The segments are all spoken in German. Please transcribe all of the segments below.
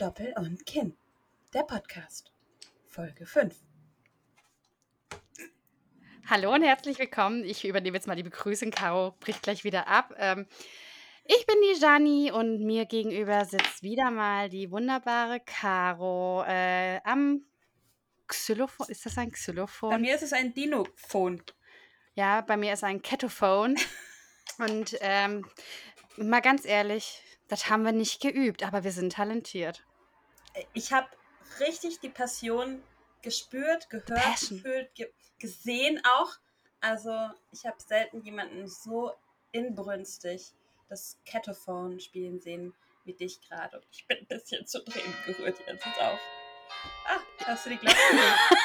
Doppel und Kinn, der Podcast, Folge 5. Hallo und herzlich willkommen. Ich übernehme jetzt mal die Begrüßung. Caro bricht gleich wieder ab. Ähm, ich bin die Jani und mir gegenüber sitzt wieder mal die wunderbare Caro äh, am Xylophon. Ist das ein Bei Xylophon? mir ist es ein Dinophon. Ja, bei mir ist ein Ketophon. Und ähm, mal ganz ehrlich, das haben wir nicht geübt, aber wir sind talentiert. Ich habe richtig die Passion gespürt, gehört, Passion. gefühlt, ge gesehen auch. Also ich habe selten jemanden so inbrünstig das Ketophon spielen sehen wie dich gerade. Und ich bin ein bisschen zu Tränen gerührt jetzt ist auf. Ah, hast du die Glocke?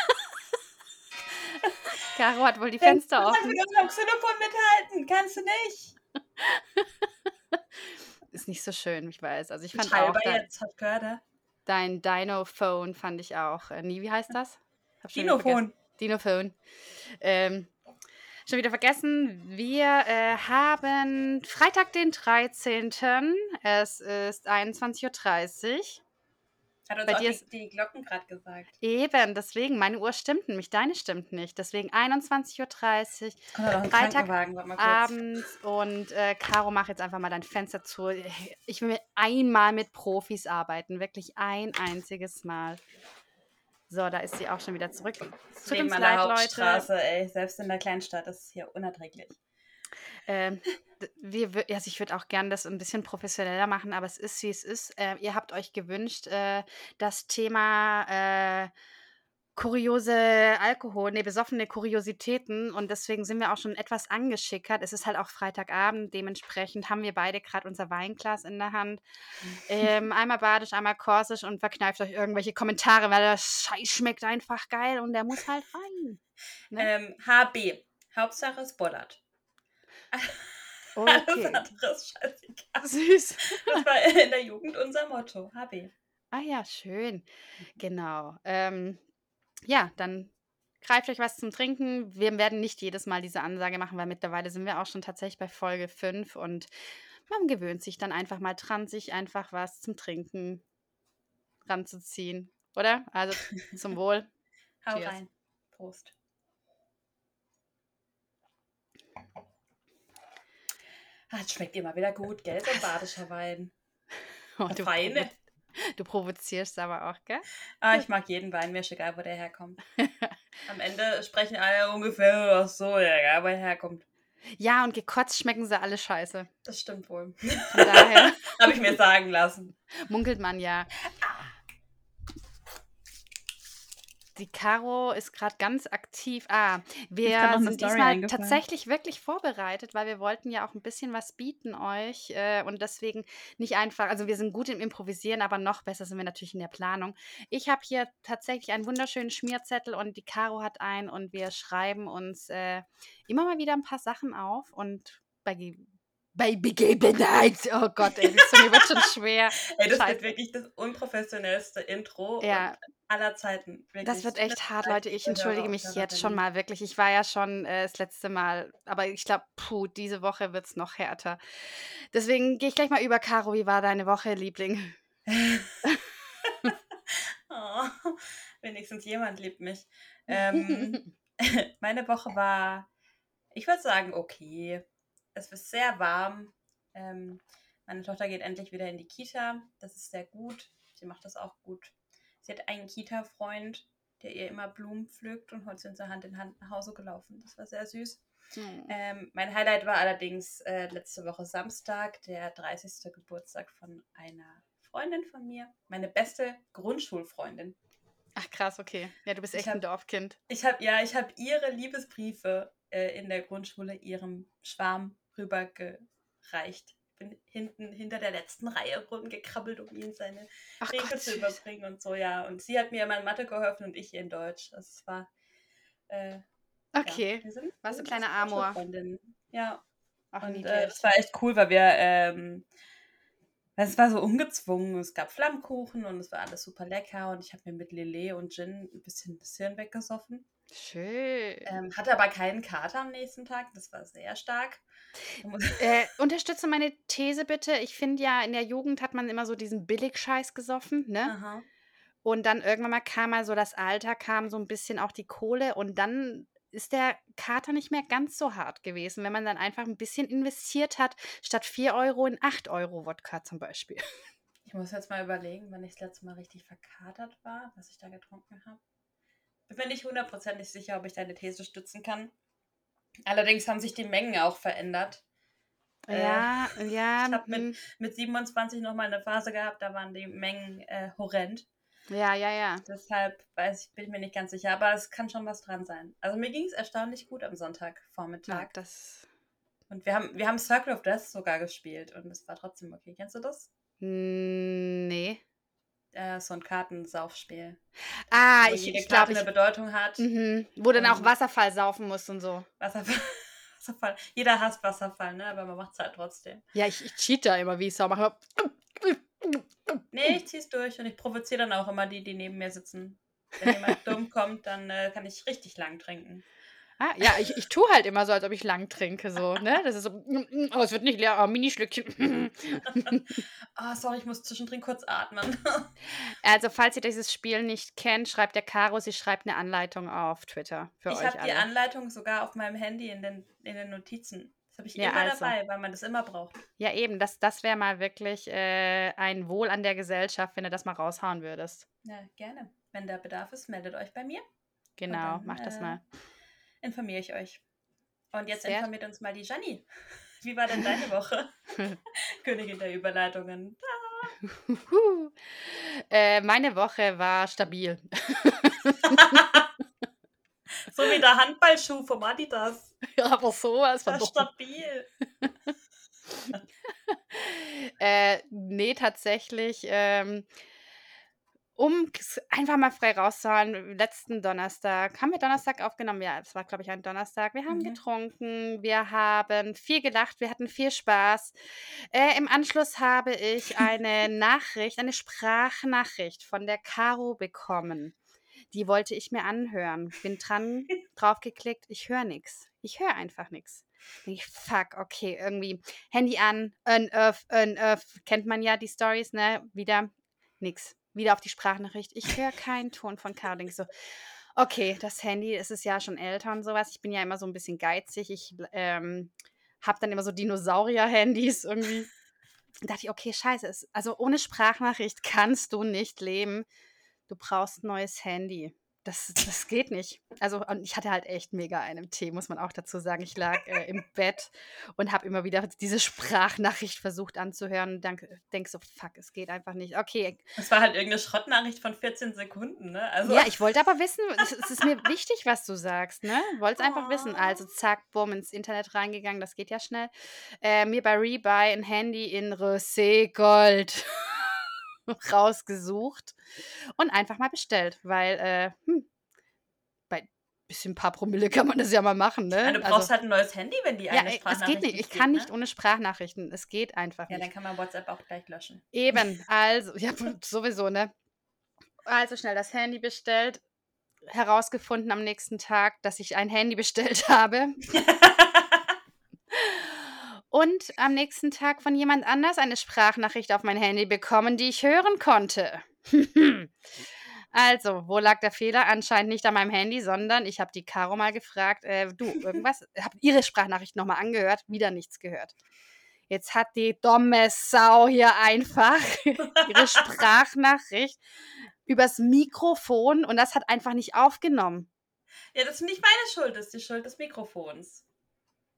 Caro hat wohl die Fenster Kannst du offen. mit Xylophon mithalten? Kannst du nicht? Ist nicht so schön, ich weiß. Also ich fand auch Teilbar dein, jetzt, hat äh? Dein Dinophone fand ich auch. Äh, nie, wie heißt das? Hab schon wieder Dinophon. vergessen. Dinophone. Ähm, schon wieder vergessen. Wir äh, haben Freitag, den 13. Es ist 21.30 Uhr. Hat uns Bei auch dir die, die Glocken gerade gesagt. Eben, deswegen, meine Uhr stimmt nämlich, deine stimmt nicht. Deswegen 21.30 Uhr Kommt da noch ein Freitag Krankenwagen, warte mal kurz. abends und äh, Caro, mach jetzt einfach mal dein Fenster zu. Ich will einmal mit Profis arbeiten, wirklich ein einziges Mal. So, da ist sie auch schon wieder zurück. Tut uns leid, Leute. Ey. Selbst in der Kleinstadt ist es hier unerträglich. Ähm, wir, also ich würde auch gerne das ein bisschen professioneller machen, aber es ist, wie es ist. Äh, ihr habt euch gewünscht, äh, das Thema äh, kuriose Alkohol, nee, besoffene Kuriositäten und deswegen sind wir auch schon etwas angeschickert. Es ist halt auch Freitagabend, dementsprechend haben wir beide gerade unser Weinglas in der Hand. Ähm, einmal badisch, einmal korsisch und verkneift euch irgendwelche Kommentare, weil der Scheiß schmeckt einfach geil und der muss halt rein. Ne? Ähm, HB. Hauptsache es bollert. Alles Okay. andere ist scheißegal. Süß. Das war in der Jugend unser Motto. HB. Ah ja, schön. Genau. Ähm, ja, dann greift euch was zum Trinken. Wir werden nicht jedes Mal diese Ansage machen, weil mittlerweile sind wir auch schon tatsächlich bei Folge 5 und man gewöhnt sich dann einfach mal dran, sich einfach was zum Trinken ranzuziehen. Oder? Also zum Wohl. Hau Cheers. rein. Prost. Es schmeckt immer wieder gut, gell? So ein badischer Wein. Oh, du, Feine. provo du provozierst aber auch, gell? Ah, ich mag jeden Wein, mir ist egal, wo der herkommt. Am Ende sprechen alle ungefähr ach so, ja, egal, wo er herkommt. Ja, und gekotzt schmecken sie alle scheiße. Das stimmt wohl. Von daher Habe ich mir sagen lassen. munkelt man ja. Die Caro ist gerade ganz aktiv. Ah, wir sind diesmal tatsächlich wirklich vorbereitet, weil wir wollten ja auch ein bisschen was bieten euch äh, und deswegen nicht einfach, also wir sind gut im Improvisieren, aber noch besser sind wir natürlich in der Planung. Ich habe hier tatsächlich einen wunderschönen Schmierzettel und die Caro hat einen und wir schreiben uns äh, immer mal wieder ein paar Sachen auf und bei, bei Begebenheit, oh Gott, ey, Zunge wird schon schwer. Ey, das Scheiße. wird wirklich das unprofessionellste Intro Ja. aller Zeiten. Wirklich. Das wird echt hart, Leid Leute. Ich entschuldige mich jetzt schon mal wirklich. Ich war ja schon äh, das letzte Mal, aber ich glaube, puh, diese Woche wird es noch härter. Deswegen gehe ich gleich mal über. Caro, wie war deine Woche, Liebling? Oh, wenigstens jemand liebt mich. Ähm, meine Woche war, ich würde sagen, okay. Es ist sehr warm. Ähm, meine Tochter geht endlich wieder in die Kita. Das ist sehr gut. Sie macht das auch gut. Sie hat einen Kita-Freund, der ihr immer Blumen pflückt und heute sind sie Hand in Hand nach Hause gelaufen. Das war sehr süß. Hm. Ähm, mein Highlight war allerdings äh, letzte Woche Samstag, der 30. Geburtstag von einer Freundin von mir. Meine beste Grundschulfreundin. Ach krass, okay. Ja, du bist echt ein hab- Dorfkind. Ich habe ja, ich habe ihre Liebesbriefe äh, in der Grundschule ihrem Schwarm rübergereicht. Bin hinten hinter der letzten Reihe rumgekrabbelt, um ihm seine Ach Briefe Gott, zu überbringen und so, ja. Und sie hat mir immer in Mathe geholfen und ich ihr in Deutsch. Also es war. Äh, Okay. Ja, Warst du kleine Amor? Grundschulfreundinnen. Ja. Ach, Und äh, es war echt cool, weil wir ähm, es war so ungezwungen. Es gab Flammkuchen und es war alles super lecker. Und ich habe mir mit Lillet und Gin ein bisschen das Hirn weggesoffen. Schön. Ähm, hatte aber keinen Kater am nächsten Tag. Das war sehr stark. Äh, unterstütze meine These bitte. Ich finde ja, in der Jugend hat man immer so diesen Billigscheiß gesoffen, ne? Aha. Und dann irgendwann mal kam mal so das Alter, kam so ein bisschen auch die Kohle und dann ist der Kater nicht mehr ganz so hart gewesen, wenn man dann einfach ein bisschen investiert hat, statt 4 Euro in 8 Euro Wodka zum Beispiel. Ich muss jetzt mal überlegen, wann ich das letzte Mal richtig verkatert war, was ich da getrunken habe. Bin mir nicht hundertprozentig sicher, ob ich deine These stützen kann. Allerdings haben sich die Mengen auch verändert. Ja, äh, ja. Ich habe mit, hm. mit 27 nochmal eine Phase gehabt, da waren die Mengen äh, horrend. Ja, ja, ja. Deshalb weiß ich, bin ich mir nicht ganz sicher, aber es kann schon was dran sein. Also mir ging es erstaunlich gut am Sonntagvormittag. Ja, das. Und wir haben, wir haben Circle of Death sogar gespielt und es war trotzdem okay. Kennst du das? Nee. Äh, so ein Kartensaufspiel. Ah, wo ich, jede ich glaube, eine Bedeutung hat. Mhm. Wo dann auch Wasserfall saufen muss und so. Wasserfall. Wasserfall. Jeder hasst Wasserfall, ne? Aber man macht es halt trotzdem. Ja, ich, ich cheat da immer wie ich Sau. Mache Nee, ich zieh's durch und ich provoziere dann auch immer die, die neben mir sitzen. Wenn jemand dumm kommt, dann äh, kann ich richtig lang trinken. Ah, ja, ich, ich tue halt immer so, als ob ich lang trinke, so, ne? Das ist so, oh, es wird nicht leer, oh, Minischlückchen. oh, sorry, ich muss zwischendrin kurz atmen. also, falls ihr dieses Spiel nicht kennt, schreibt der Caro, sie schreibt eine Anleitung auf Twitter für ich euch Ich habe die Anleitung sogar auf meinem Handy in den, in den Notizen. Das habe ich Ja, immer also. dabei, weil man das immer braucht. Ja, eben, das, das wäre mal wirklich äh, ein Wohl an der Gesellschaft, wenn du das mal raushauen würdest. Ja, gerne. Wenn der Bedarf ist, meldet euch bei mir. Genau, dann, mach das äh, mal. Informiere ich euch. Und jetzt Sehr- informiert uns mal die Janni. Wie war denn deine Woche? Königin der Überleitungen. Äh, meine Woche war stabil. So wie der Handballschuh vom Adidas. Aber sowas von Das ist stabil. äh, nee, tatsächlich. Ähm, um einfach mal frei rauszuhauen, letzten Donnerstag, haben wir Donnerstag aufgenommen? Ja, es war, glaube ich, ein Donnerstag. Wir haben Mhm. getrunken, wir haben viel gelacht, wir hatten viel Spaß. Äh, Im Anschluss habe ich eine Nachricht, eine Sprachnachricht von der Caro bekommen. Die wollte ich mir anhören. Bin dran, draufgeklickt, ich höre nichts. Ich höre einfach nichts. Ich, fuck, okay, irgendwie Handy an, unearth, unearth, kennt man ja die Stories, ne? Wieder nix. Wieder auf die Sprachnachricht. Ich höre keinen Ton von Caro. So, okay, das Handy, es ist ja schon älter und sowas. Ich bin ja immer so ein bisschen geizig. Ich ähm, habe dann immer so Dinosaurier-Handys irgendwie. Da dachte ich, okay, scheiße. Also ohne Sprachnachricht kannst du nicht leben. Du brauchst ein neues Handy. Das, das geht nicht. Also, und ich hatte halt echt mega einen Tee, muss man auch dazu sagen. Ich lag äh, im Bett und habe immer wieder diese Sprachnachricht versucht anzuhören und denk, denk so, fuck, es geht einfach nicht. Okay, Das war halt irgendeine Schrottnachricht von 14 Sekunden, ne? Also, ja, ich wollte aber wissen, es, es ist mir wichtig, was du sagst, ne? Wollte es einfach wissen. Also zack, bumm, ins Internet reingegangen, das geht ja schnell. Äh, mir bei Rebuy ein Handy in Rosé Gold rausgesucht und einfach mal bestellt, weil, äh, hm, bei bisschen paar Promille kann man das ja mal machen, ne? Ja, du brauchst halt ein neues Handy, wenn die ja, eine ey, es Sprachnachricht geht nicht. Ich kann nicht ne? ohne Sprachnachrichten. Es geht einfach Ja, nicht. dann kann man WhatsApp auch gleich löschen. Eben, also, ja, sowieso, ne? Also schnell das Handy bestellt, herausgefunden am nächsten Tag, dass ich ein Handy bestellt habe und am nächsten Tag von jemand anders eine Sprachnachricht auf mein Handy bekommen, die ich hören konnte. Also, wo lag der Fehler? Anscheinend nicht an meinem Handy, sondern ich habe die Caro mal gefragt, äh, du, irgendwas, habe ihre Sprachnachricht nochmal angehört, wieder nichts gehört. Jetzt hat die dumme Sau hier einfach ihre Sprachnachricht übers Mikrofon und das hat einfach nicht aufgenommen. ja, das ist nicht meine Schuld, das ist die Schuld des Mikrofons.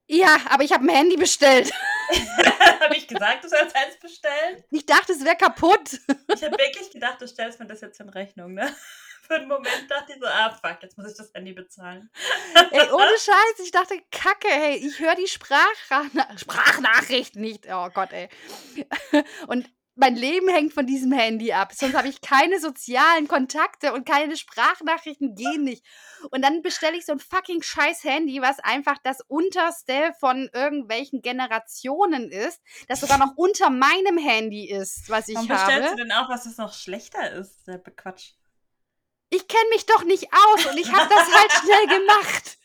Ja, aber ich habe ein Handy bestellt. habe ich gesagt, du sollst eins bestellen? Ich dachte, es wäre kaputt. Ich habe wirklich gedacht, du stellst mir das jetzt in Rechnung, ne? Für einen Moment dachte ich so, ah fuck, jetzt muss ich das Handy bezahlen. Ey, ohne Scheiß, ich dachte, kacke, hey, ich höre die Sprachna Sprachnachricht nicht. Oh Gott, ey. Und mein Leben hängt von diesem Handy ab. Sonst habe ich keine sozialen Kontakte und keine Sprachnachrichten gehen nicht. Und dann bestelle ich so ein fucking scheiß Handy, was einfach das unterste von irgendwelchen Generationen ist, das sogar noch unter meinem Handy ist, was ich Warum habe. bestellst du denn auch, was es noch schlechter ist? Der Quatsch. Ich kenne mich doch nicht aus und ich habe das halt schnell gemacht.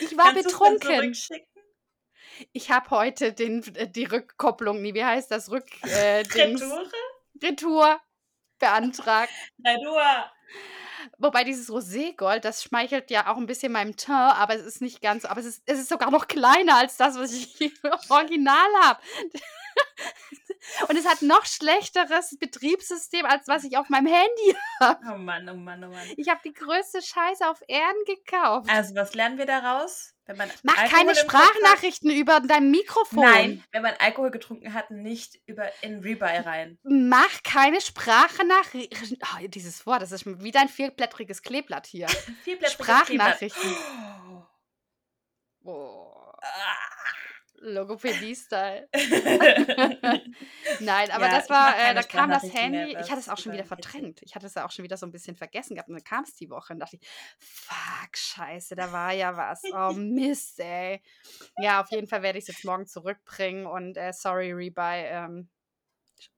Ich war Kannst betrunken. Ich habe heute den, äh, die Rückkopplung, nee, wie heißt das? Rück, äh, Dings, Retoure? Retour beantragt. Retour. Wobei dieses Roségold, das schmeichelt ja auch ein bisschen meinem Teint, aber es ist nicht ganz. Aber es ist, es ist sogar noch kleiner als das, was ich hier original habe. Und es hat noch schlechteres Betriebssystem, als was ich auf meinem Handy habe. Oh Mann, oh Mann, oh Mann. Ich habe die größte Scheiße auf Erden gekauft. Also, was lernen wir daraus? Wenn man Mach Alkohol keine Kopf hat- Sprachnachrichten über dein Mikrofon. Nein, wenn man Alkohol getrunken hat, nicht über in Rebuy rein. Mach keine Sprachnachrichten. Oh, dieses Wort, das ist wie dein vierblättriges Kleeblatt hier. Vierblättriges Sprachnachrichten. Kleeblatt. Oh, Ah. Logopädie-Style. Nein, aber Ja, das war, äh, da kam das Handy. Ich hatte es auch schon wieder verdrängt. Ich hatte es ja auch schon wieder so ein bisschen vergessen gehabt. Und dann kam es die Woche und dachte ich, fuck, scheiße, da war ja was. Oh Mist, ey. Ja, auf jeden Fall werde ich es jetzt morgen zurückbringen und äh, sorry, Rebuy. Ähm,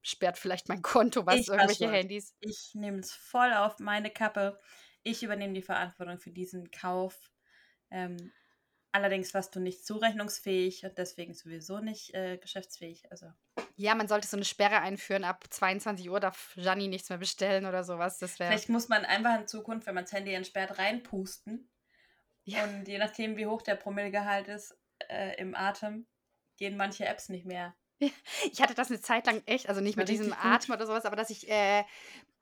sperrt vielleicht mein Konto, was Ich irgendwelche. Handys. Ich nehme es voll auf meine Kappe. Ich übernehme die Verantwortung für diesen Kauf. Ähm, allerdings warst du nicht zurechnungsfähig und deswegen sowieso nicht äh, geschäftsfähig. Also Ja, man sollte so eine Sperre einführen. Ab 22 Uhr darf Gianni nichts mehr bestellen oder sowas. Das vielleicht muss man einfach in Zukunft, wenn man das Handy entsperrt, reinpusten. Ja. Und je nachdem, wie hoch der Promillegehalt ist äh, im Atem, gehen manche Apps nicht mehr. Ich hatte das eine Zeit lang echt, also nicht mit diesem. Atem oder sowas, aber dass ich äh,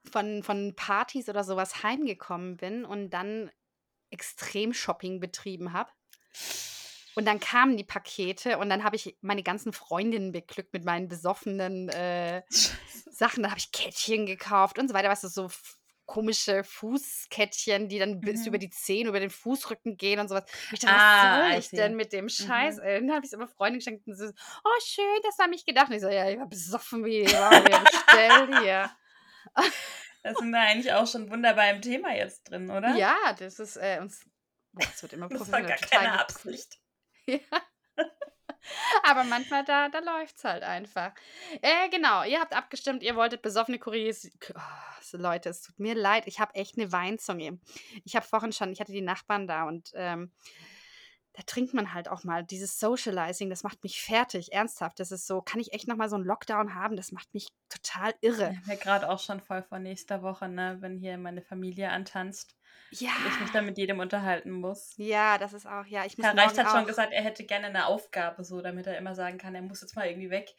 von, von Partys oder sowas heimgekommen bin und dann Extrem-Shopping betrieben habe. Und dann kamen die Pakete und dann habe ich meine ganzen Freundinnen beglückt mit meinen besoffenen äh, Sachen. Da habe ich Kettchen gekauft und so weiter, weißt du, so komische Fußkettchen, die dann bis Mhm. über die Zehen, über den Fußrücken gehen und sowas. Ich dachte, Ah, was soll ich denn mit dem Scheiß? Mhm. Ey? Dann habe ich es immer Freunden geschenkt und so, oh schön, das haben ich gedacht. Und ich so, ja, ich war besoffen wie ich war hier. Da sind wir eigentlich auch schon wunderbar im Thema jetzt drin, oder? Ja, das ist äh, uns. Boah, es wird immer Das war professionell. gar keine. Absicht. Ja. Aber manchmal, da, da läuft es halt einfach. Äh, genau, ihr habt abgestimmt, ihr wolltet besoffene Kurios. Oh, Leute, es tut mir leid, ich habe echt eine Weinzunge. Ich habe vorhin schon, ich hatte die Nachbarn da und ähm, da trinkt man halt auch mal. Dieses Socializing, das macht mich fertig, ernsthaft. Das ist so, kann ich echt nochmal so einen Lockdown haben? Das macht mich total irre. Ich mir gerade auch schon voll vor nächster Woche, ne, wenn hier meine Familie antanzt Ja. und ich mich dann mit jedem unterhalten muss. Ja, das ist auch, ja, ich muss Herr Reicht hat schon auch- gesagt, er hätte gerne eine Aufgabe, so damit er immer sagen kann, er muss jetzt mal irgendwie weg.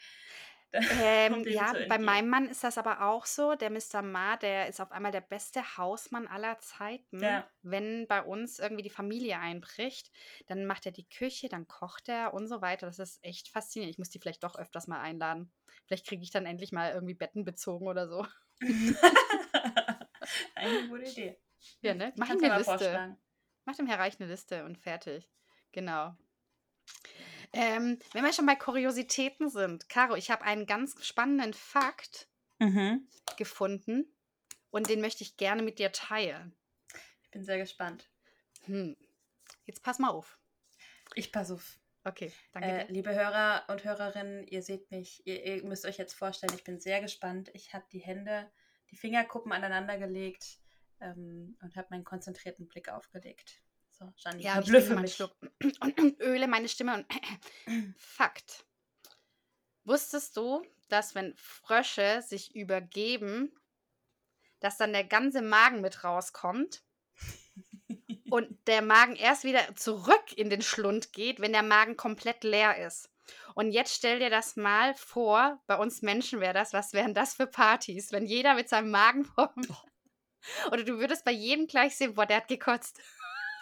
Ähm, ja, bei meinem Mann ist das aber auch so. Der Mr. Ma, der ist auf einmal der beste Hausmann aller Zeiten. Ja. Wenn bei uns irgendwie die Familie einbricht, dann macht er die Küche, dann kocht er und so weiter. Das ist echt faszinierend. Ich muss die vielleicht doch öfters mal einladen. Vielleicht kriege ich dann endlich mal irgendwie Betten bezogen oder so. Eine gute Idee. Ja, ne? Mach ihm eine Liste. vorschlagen. Mach dem Herr Reich eine Liste und fertig. Genau. Ähm, wenn wir schon bei Kuriositäten sind, Caro, ich habe einen ganz spannenden Fakt Mhm. gefunden und den möchte ich gerne mit dir teilen. Ich bin sehr gespannt. Hm. Jetzt pass mal auf. Ich pass auf. Okay, danke. Äh, liebe Hörer und Hörerinnen, ihr seht mich, ihr, ihr müsst euch jetzt vorstellen, ich bin sehr gespannt. Ich habe die Hände, die Fingerkuppen aneinander gelegt ähm, und habe meinen konzentrierten Blick aufgelegt. So, Gianni, Ja, verblüffe mich. Schluck und, und öle meine Stimme und Fakt. Wusstest du, dass wenn Frösche sich übergeben, dass dann der ganze Magen mit rauskommt und der Magen erst wieder zurück in den Schlund geht, wenn der Magen komplett leer ist. Und jetzt stell dir das mal vor, bei uns Menschen wäre das, was wären das für Partys, wenn jeder mit seinem Magen vor Oder du würdest bei jedem gleich sehen, boah, der hat gekotzt.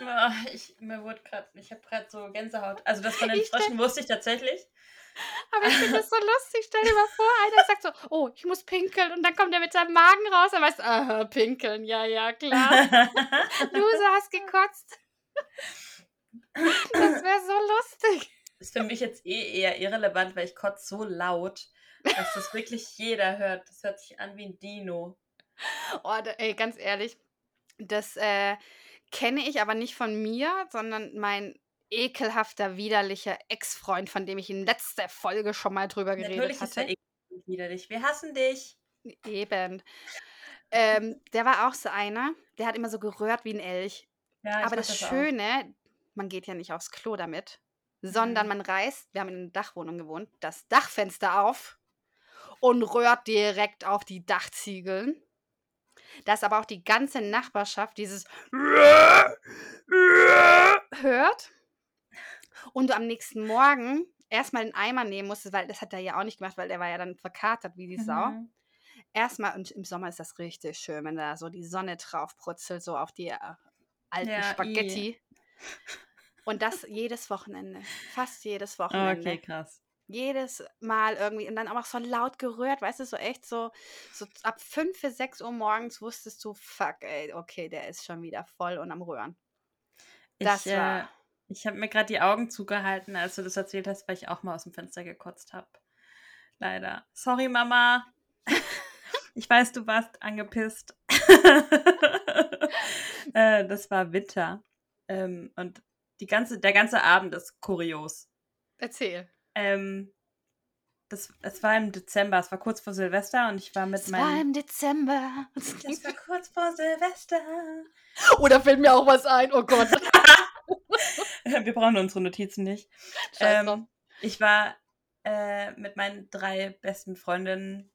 Ah, ich, mir wurde gerade, ich habe gerade so Gänsehaut. Also das von den Ich Fröschen wusste ich tatsächlich. Aber ich finde das so lustig. Stell dir mal vor, einer sagt so, oh, ich muss pinkeln. Und dann kommt er mit seinem Magen raus. Er weiß, aha, pinkeln. Ja, ja, klar. Loser, hast gekotzt. Das wäre so lustig. ist für mich jetzt eh eher irrelevant, weil ich kotze so laut. dass das wirklich jeder hört. Das hört sich an wie ein Dino. Oh, da, ey, ganz ehrlich, das äh, kenne ich aber nicht von mir, sondern mein ekelhafter, widerlicher Ex-Freund, von dem ich in letzter Folge schon mal drüber geredet Natürlich hatte. ist er ekelhaft widerlich. Wir hassen dich. Eben. Ähm, der war auch so einer, der hat immer so gerührt wie ein Elch. Ja, Aber das auch. Schöne, man geht ja nicht aufs Klo damit, sondern Mhm. man reißt, wir haben in einer Dachwohnung gewohnt, das Dachfenster auf und rührt direkt auf die Dachziegeln. Dass aber auch die ganze Nachbarschaft dieses hört und du am nächsten Morgen erstmal den Eimer nehmen musstest, weil das hat er ja auch nicht gemacht, weil der war ja dann verkatert wie die Sau. Mhm. Erstmal, und im Sommer ist das richtig schön, wenn da so die Sonne drauf brutzelt, so auf die äh, alten Ja, i. Spaghetti. Und das jedes Wochenende. Fast jedes Wochenende. Okay, krass. Jedes Mal irgendwie. Und dann auch so laut gerührt, weißt du, so echt so, so ab 5 bis 6 Uhr morgens wusstest du, fuck, ey, okay, der ist schon wieder voll und am Rühren. Das ich äh, war. ich habe mir gerade die Augen zugehalten, als du das erzählt hast, weil ich auch mal aus dem Fenster gekotzt habe. Leider. Sorry, Mama. Ich weiß, du warst angepisst. äh, das war Winter. Ähm, und die ganze, der ganze Abend ist kurios. Erzähl. Ähm, das, es war im Dezember, es war kurz vor Silvester und ich war mit Es war meinem. im Dezember. Es war kurz vor Silvester. Oder fällt mir auch was ein? Oh Gott. Wir brauchen unsere Notizen nicht. Ähm, ich war äh, mit meinen drei besten Freundinnen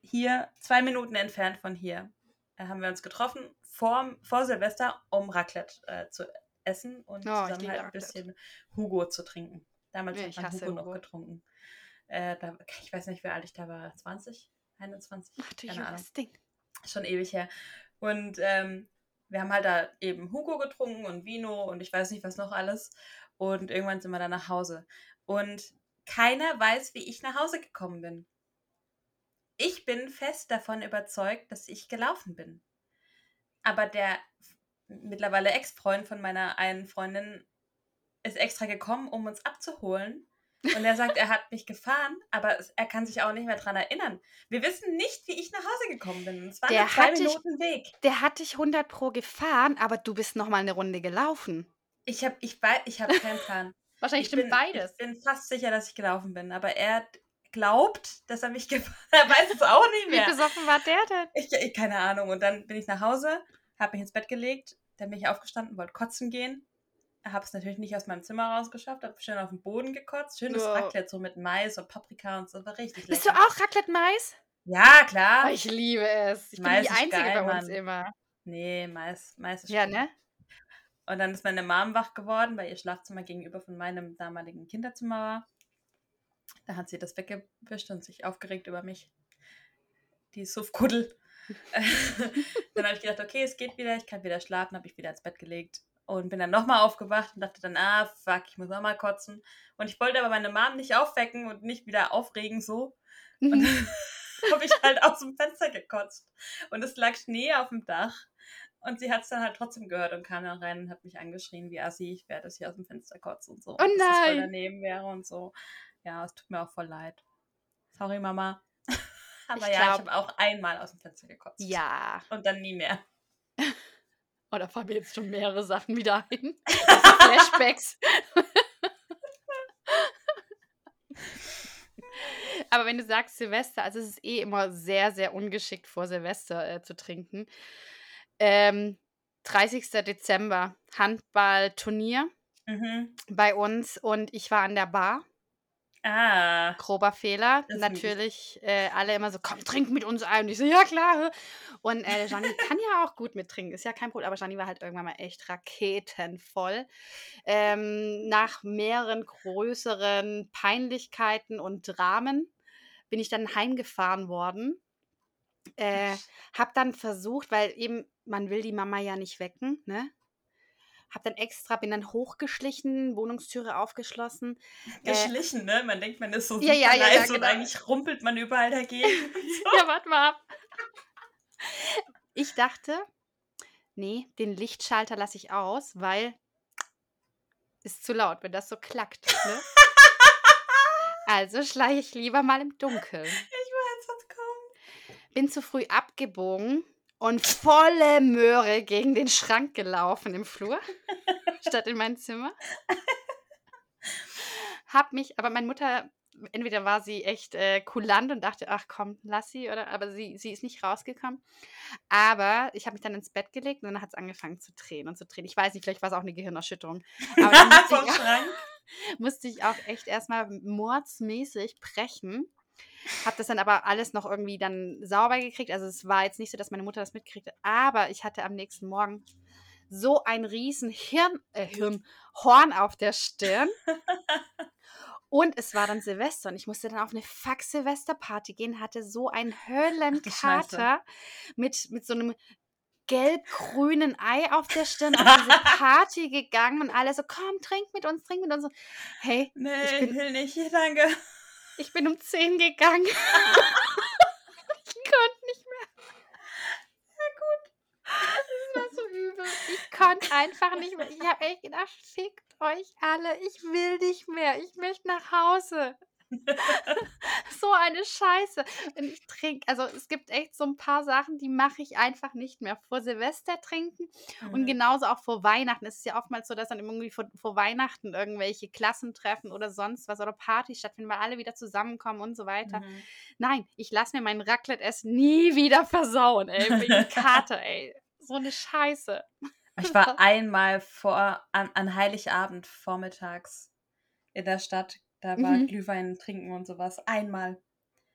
hier, zwei Minuten entfernt von hier. Da haben wir uns getroffen vor, vor Silvester, um Raclette äh, zu essen und Oh, zusammen halt ein bisschen Hugo zu trinken. Damals Ja, hat ich man hasse Hugo noch Hugo. getrunken. Äh, da, ich weiß nicht, wie alt ich da war. 20? 21? Ach du Keine Ahnung Ding. schon ewig her. Und ähm, wir haben halt da eben Hugo getrunken und Vino und ich weiß nicht, was noch alles. Und irgendwann sind wir dann nach Hause. Und keiner weiß, wie ich nach Hause gekommen bin. Ich bin fest davon überzeugt, dass ich gelaufen bin. Aber der mittlerweile Ex-Freund von meiner einen Freundin ist extra gekommen, um uns abzuholen. Und er sagt, er hat mich gefahren, aber er kann sich auch nicht mehr dran erinnern. Wir wissen nicht, wie ich nach Hause gekommen bin. Es war Der nur zwei hat dich- Minuten Weg. Der hat dich 100 pro gefahren, aber du bist noch mal eine Runde gelaufen. Ich habe ich ich hab keinen Plan. Wahrscheinlich Ich bin, ich bin fast sicher, dass ich gelaufen bin, aber er glaubt, dass er mich gefahren hat. Er weiß es auch nicht Wie mehr. besoffen war der denn? Ich, ich, keine Ahnung. Und dann bin ich nach Hause, habe mich ins Bett gelegt, dann bin ich aufgestanden, wollte kotzen gehen. Habe es natürlich nicht aus meinem Zimmer rausgeschafft, habe schön auf den Boden gekotzt. Schönes Ja. Raclette, so mit Mais und Paprika und so, war richtig Bist du lecker. auch Raclette-Mais? Ja, klar. Oh, ich liebe es. Ich bin Mais die ist Einzige geil, bei uns Mann. immer. Nee, Mais, Mais ist Ja, gut. ne? Und dann ist meine Mom wach geworden, weil ihr Schlafzimmer gegenüber von meinem damaligen Kinderzimmer war. Da hat sie das weggewischt und sich aufgeregt über mich. Die Suffkuddel. dann habe ich gedacht, okay, es geht wieder, ich kann wieder schlafen, habe ich wieder ins Bett gelegt und bin dann nochmal aufgewacht und dachte dann, ah, fuck, ich muss nochmal kotzen. Und ich wollte aber meine Mom nicht aufwecken und nicht wieder aufregen so. Und Mhm. dann habe ich halt aus dem Fenster gekotzt. Und es lag Schnee auf dem Dach. Und sie hat es dann halt trotzdem gehört und kam dann rein und hat mich angeschrien, wie Assi, ich werde es hier aus dem Fenster kotzen und so. Oh dass das voll nein. daneben wäre und so. Ja, es tut mir auch voll leid. Sorry, Mama. Aber Ich ja, glaub- ich habe auch einmal aus dem Fenster gekotzt. Ja. Und dann nie mehr. Oh, da fallen mir jetzt schon mehrere Sachen wieder ein. Flashbacks. Aber wenn du sagst Silvester, also es ist eh immer sehr, sehr ungeschickt vor Silvester äh, zu trinken. Ähm, 30. Dezember, Handballturnier Mhm. bei uns und ich war an der Bar. Ah. Grober Fehler. Natürlich äh, alle immer so, komm, trink mit uns ein. Und ich so, ja klar. Und äh, Gianni kann ja auch gut mittrinken, ist ja kein Problem. Aber Gianni war halt irgendwann mal echt raketenvoll. Ähm, nach mehreren größeren Peinlichkeiten und Dramen bin ich dann heimgefahren worden. Äh, hab dann versucht, weil eben man will die Mama ja nicht wecken, ne? Hab dann extra, bin dann hochgeschlichen, Wohnungstüre aufgeschlossen. Äh, Geschlichen, ne? Man denkt, man ist so Ja, ja, ja, ja, nice und genau. eigentlich rumpelt man überall dagegen. und so. Ja, warte mal ab. Ich dachte, nee, den Lichtschalter lasse ich aus, weil ist zu laut, wenn das so klackt. Ne? Also schleiche ich lieber mal im Dunkeln. Ich weiß, was kommt. Bin zu früh abgebogen und volle Möhre gegen den Schrank gelaufen im Flur, statt in mein Zimmer. Hab mich, aber meine Mutter, entweder war sie echt äh, kulant und dachte, ach komm, lass sie, oder, aber sie, sie ist nicht rausgekommen. Aber ich habe mich dann ins Bett gelegt und dann hat es angefangen zu drehen und zu drehen. Ich weiß nicht, vielleicht war es auch eine Gehirnerschütterung. Aber musste, Vom ich, Schrank. musste ich auch echt erstmal mordsmäßig brechen. Hab das dann aber alles noch irgendwie dann sauber gekriegt. Also es war jetzt nicht so, dass meine Mutter das mitkriegte. Aber ich hatte am nächsten Morgen so ein riesen Hirn, äh, Hirn, Horn auf der Stirn. Und es war dann Silvester und ich musste dann auf eine Fuck-Silvester-Party gehen, hatte so einen Höllenkater mit, mit so einem gelb-grünen Ei auf der Stirn auf diese Party gegangen und alle so, komm, trink mit uns, trink mit uns. Hey, Nee, Ich ich, bin- will nicht. Danke. Ich bin um 10 gegangen. ich konnte nicht mehr. Ja, gut. Das war so übel. Ich konnte einfach nicht mehr. Ich habe echt gedacht, fickt euch alle. Ich will nicht mehr. Ich möchte nach Hause. so eine Scheiße. Und ich trinke, also es gibt echt so ein paar Sachen, die mache ich einfach nicht mehr. Vor Silvester trinken und Mhm. genauso auch vor Weihnachten. Es ist ja oftmals so, dass dann irgendwie vor, vor Weihnachten irgendwelche Klassentreffen oder sonst was oder Partys stattfinden, weil alle wieder zusammenkommen und so weiter. Mhm. Nein, ich lasse mir meinen Raclette-Essen nie wieder versauen, ey. Wegen Kater, ey. So eine Scheiße. Ich war einmal vor, an, an Heiligabend vormittags in der Stadt. Da war Mhm. Glühwein trinken und sowas. Einmal.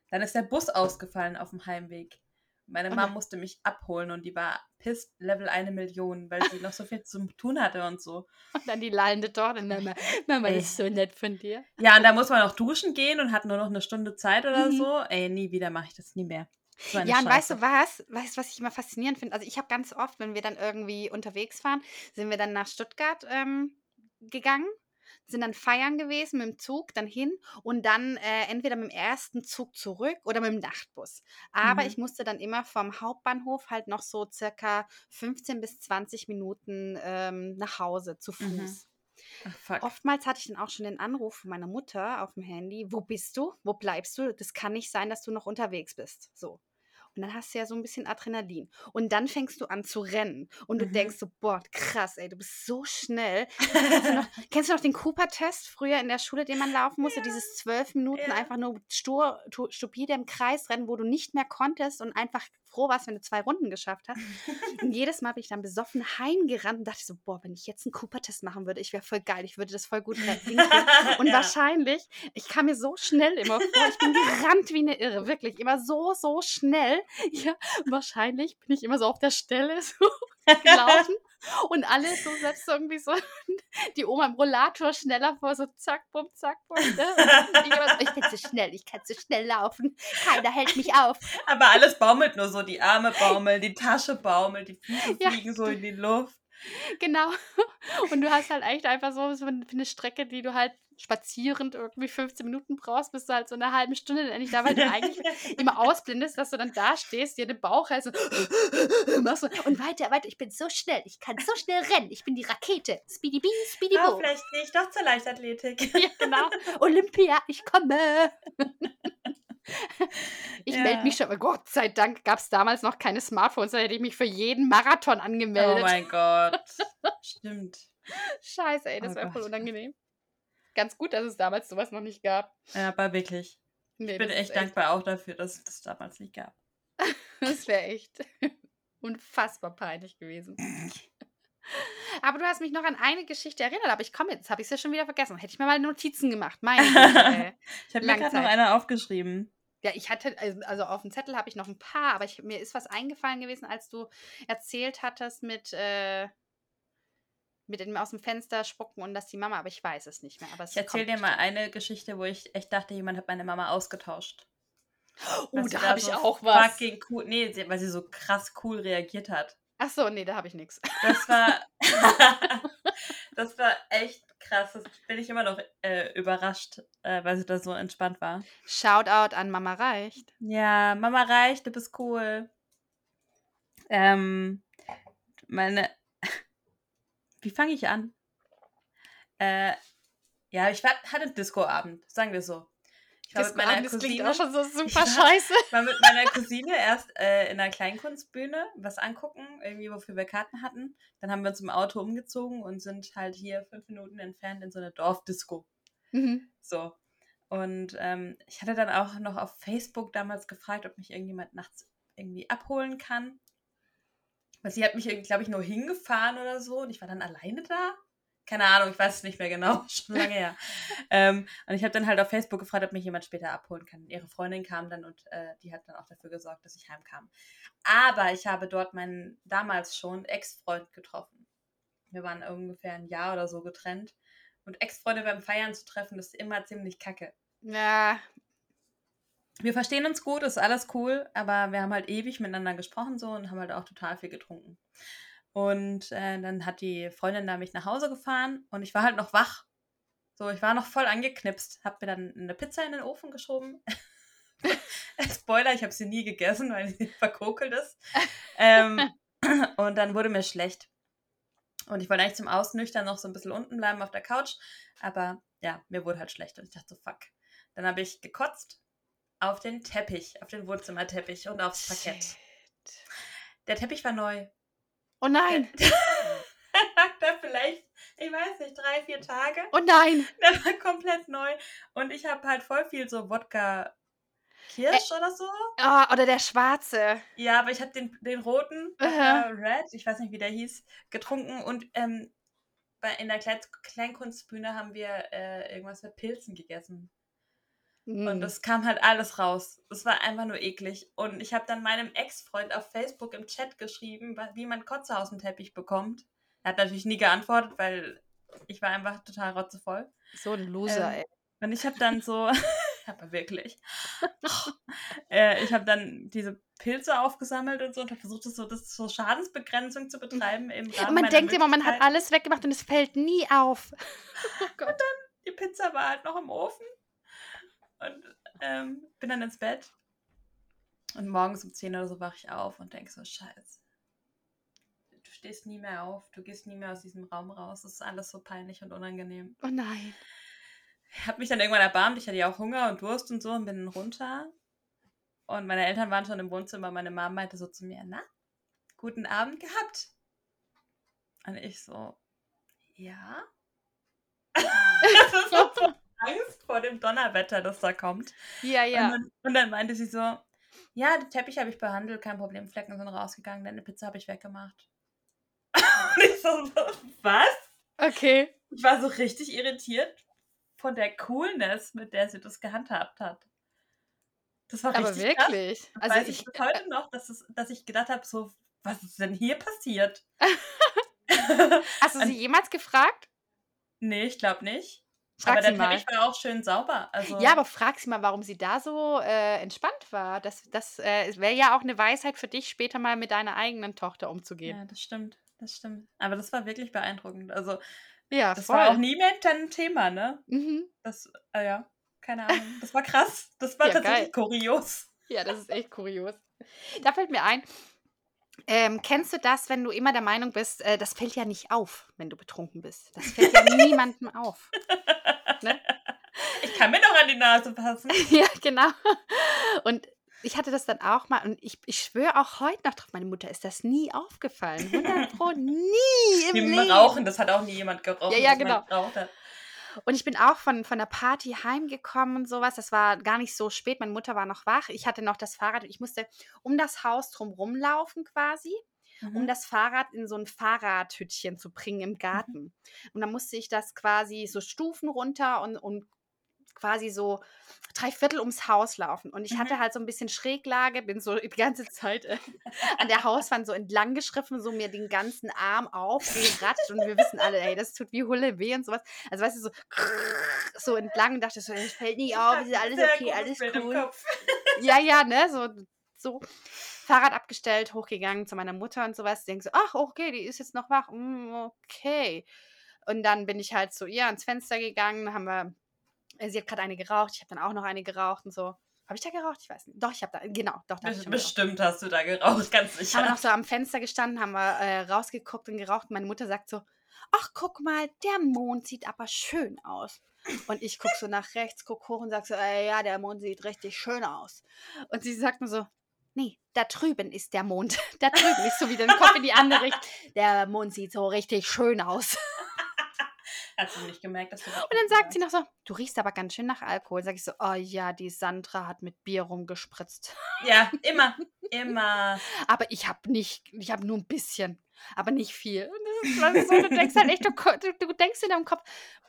Dann ist der Bus ausgefallen auf dem Heimweg. Meine Mama nein. musste mich abholen und die war pisst Level eine Million, weil sie noch so viel zu tun hatte und so. Und dann die lallende Tochter. Mama, Mama, Ey. das ist so nett von dir. Ja, und da muss man auch duschen gehen und hat nur noch eine Stunde Zeit oder Mhm. so. Ey, nie wieder mache ich das, nie mehr. Ja, und weißt du was? Weißt du, was ich immer faszinierend finde? Also ich habe ganz oft, wenn wir dann irgendwie unterwegs waren, sind wir dann nach Stuttgart ähm, gegangen, sind dann feiern gewesen mit dem Zug, dann hin und dann äh, entweder mit dem ersten Zug zurück oder mit dem Nachtbus. Aber Mhm. ich musste dann immer vom Hauptbahnhof halt noch so circa 15 bis 20 Minuten ähm, nach Hause zu Mhm. Fuß. Ach, fuck. Oftmals hatte ich dann auch schon den Anruf von meiner Mutter auf dem Handy. Wo bist du? Wo bleibst du? Das kann nicht sein, dass du noch unterwegs bist. So. Und dann hast du ja so ein bisschen Adrenalin. Und dann fängst du an zu rennen. Und du Mhm. denkst so, boah, krass, ey, du bist so schnell. Kennst du noch, kennst du noch den Cooper-Test früher in der Schule, den man laufen musste? Dieses zwölf Minuten Ja. einfach nur stur, tu- stupide im Kreis rennen, wo du nicht mehr konntest und einfach froh warst, wenn du zwei Runden geschafft hast. Und jedes Mal bin ich dann besoffen heimgerannt und dachte so, boah, wenn ich jetzt einen Cooper-Test machen würde, ich wäre voll geil, ich würde das voll gut hinkriegen. Und Ja. wahrscheinlich, ich kam mir so schnell immer vor, ich bin gerannt wie eine Irre, wirklich, immer so, so schnell. Ja, wahrscheinlich bin ich immer so auf der Stelle so gelaufen und alle so selbst irgendwie so die Oma im Rollator schneller vor, so zack, bumm, zack, bumm. Ne? Ich, bin so schnell, ich kann so schnell laufen, keiner hält mich auf. Aber alles baumelt nur so. Die Arme baumeln, die Tasche baumelt, die Füße Ja. fliegen so in die Luft. Genau. Und du hast halt echt einfach so, so eine Strecke, die du halt spazierend irgendwie 15 Minuten brauchst, bist du halt so eine halbe Stunde dann endlich da, weil du eigentlich immer ausblendest, dass du dann da stehst, dir den Bauch hältst und machst so, und weiter, weiter, ich bin so schnell, ich kann so schnell rennen, ich bin die Rakete. Speedy Bee, Speedy Ah, Bo. vielleicht gehe ich doch zur Leichtathletik. Ja, genau. Olympia, ich komme. Ich Ja. melde mich schon, aber Gott sei Dank gab es damals noch keine Smartphones, da hätte ich mich für jeden Marathon Oh angemeldet. mein Gott. Stimmt. Scheiße, ey, das Oh wäre voll unangenehm. Ganz gut, dass es damals sowas noch nicht gab. Ja, aber wirklich. Nee, Ich bin ist echt dankbar auch dafür, dass es das damals nicht gab. Das wäre echt unfassbar peinlich gewesen. Aber du hast mich noch an eine Geschichte erinnert, aber ich komme jetzt, habe ich es ja schon wieder vergessen. Hätte ich mir mal Notizen gemacht. Meine Güte. Ich habe mir gerade noch eine aufgeschrieben. Ja, ich hatte, also also auf dem Zettel habe ich noch ein paar, aber ich, mir ist was eingefallen gewesen, als du erzählt hattest mit, äh, mit dem aus dem Fenster spucken und dass die Mama, aber ich weiß es nicht mehr. Aber es Ich erzähle dir mal eine Geschichte, wo ich echt dachte, jemand hat meine Mama ausgetauscht. Oh, da habe ich so auch was. Fucking cool. Nee, weil sie so krass cool reagiert hat. Ach so, nee, da habe ich nichts. Das war. das war echt krass. Das bin ich immer noch äh, überrascht, äh, weil sie da so entspannt war. Shoutout an Mama reicht. Ja, Mama reicht, du bist cool. Ähm, meine. Wie fange ich an? Äh, ja, ich war, hatte einen Disco-Abend, sagen wir so. Ich war Das, mit meiner Cousine, auch schon so ich super scheiße. war mit meiner Cousine erst äh, in einer Kleinkunstbühne was angucken, irgendwie wofür wir Karten hatten. Dann haben wir uns im Auto umgezogen und sind halt hier fünf Minuten entfernt in so eine Dorfdisco. Mhm. So. Und ähm, ich hatte dann auch noch auf Facebook damals gefragt, ob mich irgendjemand nachts irgendwie abholen kann. Weil sie hat mich glaube ich, nur hingefahren oder so und ich war dann alleine da. Keine Ahnung, ich weiß es nicht mehr genau, schon lange her. ähm, und ich habe dann halt auf Facebook gefragt, ob mich jemand später abholen kann. Ihre Freundin kam dann und äh, die hat dann auch dafür gesorgt, dass ich heimkam. Aber ich habe dort meinen damals schon Ex-Freund getroffen. Wir waren ungefähr ein Jahr oder so getrennt. Und Ex-Freunde beim Feiern zu treffen, ist immer ziemlich kacke. Ja, Wir verstehen uns gut, ist alles cool, aber wir haben halt ewig miteinander gesprochen so und haben halt auch total viel getrunken. Und äh, dann hat die Freundin da mich nach Hause gefahren und ich war halt noch wach. So, ich war noch voll angeknipst, hab mir dann eine Pizza in den Ofen geschoben. Spoiler, ich habe sie nie gegessen, weil sie verkokelt ist. Ähm, und dann wurde mir schlecht. Und ich wollte eigentlich zum Ausnüchtern noch so ein bisschen unten bleiben auf der Couch. Aber ja, mir wurde halt schlecht. Und ich dachte so, fuck. Dann habe ich gekotzt auf den Teppich, auf den Wohnzimmerteppich und aufs Parkett. shit. Der Teppich war neu. Oh nein, da vielleicht, ich weiß nicht, drei, vier Tage. oh nein. Der war komplett neu. Und ich habe halt voll viel so Wodka Kirsch oder so. Oh, oder der Schwarze. Ja, aber ich habe den, den roten Aha. Wodka Red, ich weiß nicht, wie der hieß, getrunken. Und ähm, bei, in der Klein Kleinkunstbühne haben wir äh, irgendwas mit Pilzen gegessen. Und Mm. das kam halt alles raus. Es war einfach nur eklig. Und ich habe dann meinem Ex-Freund auf Facebook im Chat geschrieben, wie man Kotze aus dem Teppich bekommt. Er hat natürlich nie geantwortet, weil ich war einfach total rotzevoll. So ein Loser, Ähm, ey. Und ich habe dann so, aber wirklich, äh, ich habe dann diese Pilze aufgesammelt und so und habe versucht, das so, das so Schadensbegrenzung zu betreiben. Im Rahmen Und man denkt immer, man hat alles weggemacht und es fällt nie auf. Oh Gott. Die Pizza war halt noch im Ofen und ähm, bin dann ins Bett. Und morgens um 10 oder so wache ich auf und denke so, scheiße. Du stehst nie mehr auf, du gehst nie mehr aus diesem Raum raus. Das ist alles so peinlich und unangenehm. Oh nein. Ich habe mich dann irgendwann erbarmt, ich hatte ja auch Hunger und Durst und so und bin runter. Und meine Eltern waren schon im Wohnzimmer. Meine Mom meinte so zu mir, na, guten Abend gehabt. Und ich so, ja. das ist so Angst vor dem Donnerwetter, das da kommt. Ja, Und, ja. dann, und dann meinte sie so, ja, den Teppich habe ich behandelt, kein Problem, Flecken sind rausgegangen, deine Pizza habe ich weggemacht. und ich so, was? Okay. Ich war so richtig irritiert von der Coolness, mit der sie das gehandhabt hat. Das war Aber richtig krass. wirklich. Das Also weiß ich ich, bis heute noch, dass, es, dass ich gedacht habe, so, was ist denn hier passiert? hast du sie jemals gefragt? nee, ich glaube nicht. Frag aber der sie mal. Teppich war auch schön sauber. Also, Ja, aber frag sie mal, warum sie da so äh, entspannt war. Das, das äh, wäre ja auch eine Weisheit für dich, später mal mit deiner eigenen Tochter umzugehen. ja, das stimmt. Das stimmt. Aber das war wirklich beeindruckend. Also, Ja, das voll. war auch nie mehr ein Thema, ne? Mhm. Das, äh, ja, keine Ahnung. Das war krass. Das war Ja, tatsächlich geil. kurios. Ja, das ist echt kurios. Da fällt mir ein, ähm, kennst du das, wenn du immer der Meinung bist, äh, das fällt ja nicht auf, wenn du betrunken bist? Das fällt ja niemandem auf. Ne? Ich kann mir doch an die Nase passen. ja, genau. Und ich hatte das dann auch mal und ich, ich schwöre auch heute noch drauf, meine Mutter ist das nie aufgefallen. 100 Pro, nie im Im Leben. Rauchen, das hat auch nie jemand geraucht. Ja, ja, genau. Und ich bin auch von, von der Party heimgekommen und sowas. Das war gar nicht so spät. Meine Mutter war noch wach. Ich hatte noch das Fahrrad. Ich musste um das Haus drumherum laufen quasi, um Mhm. das Fahrrad in so ein Fahrradhütchen zu bringen im Garten. Und dann musste ich das quasi so Stufen runter und, und quasi so drei Viertel ums Haus laufen. Und ich Mhm. hatte halt so ein bisschen Schräglage, bin so die ganze Zeit äh, an der Hauswand so entlang geschriffen, so mir den ganzen Arm aufgeratscht. Und wir wissen alle, ey, das tut wie Hulle weh und sowas. Also weißt du, so, so entlang und dachte so, es fällt nicht auf, ist alles okay, alles cool. Ja, ja, ne, so, so. Fahrrad abgestellt, hochgegangen zu meiner Mutter und sowas. Denke so, ach, okay, die ist jetzt noch wach. Mm, okay. Und dann bin ich halt zu ihr ans Fenster gegangen, haben wir, äh, sie hat gerade eine geraucht, ich habe dann auch noch eine geraucht und so. Habe ich da geraucht? Ich weiß nicht. Doch, ich habe da, genau, doch, da. Bestimmt hast du da geraucht, ganz Haben wir sicher. noch so am Fenster gestanden, haben wir äh, rausgeguckt und geraucht. Meine Mutter sagt so, ach, guck mal, der Mond sieht aber schön aus. Und ich gucke so nach rechts, gucke hoch und sage so, äh, ja, der Mond sieht richtig schön aus. Und sie sagt mir so, nee, da drüben ist der Mond. Da drüben ist so wieder den Kopf in die andere Richtung. Der Mond sieht so richtig schön aus. Hat sie nicht gemerkt, dass du Und dann sagt sie noch so, du riechst aber ganz schön nach Alkohol. Sag ich so, oh ja, die Sandra hat mit Bier rumgespritzt. Ja, immer, immer. Aber ich habe nicht, ich habe nur ein bisschen, aber nicht viel. Ist so, du denkst halt echt, du, du, du denkst in deinem Kopf,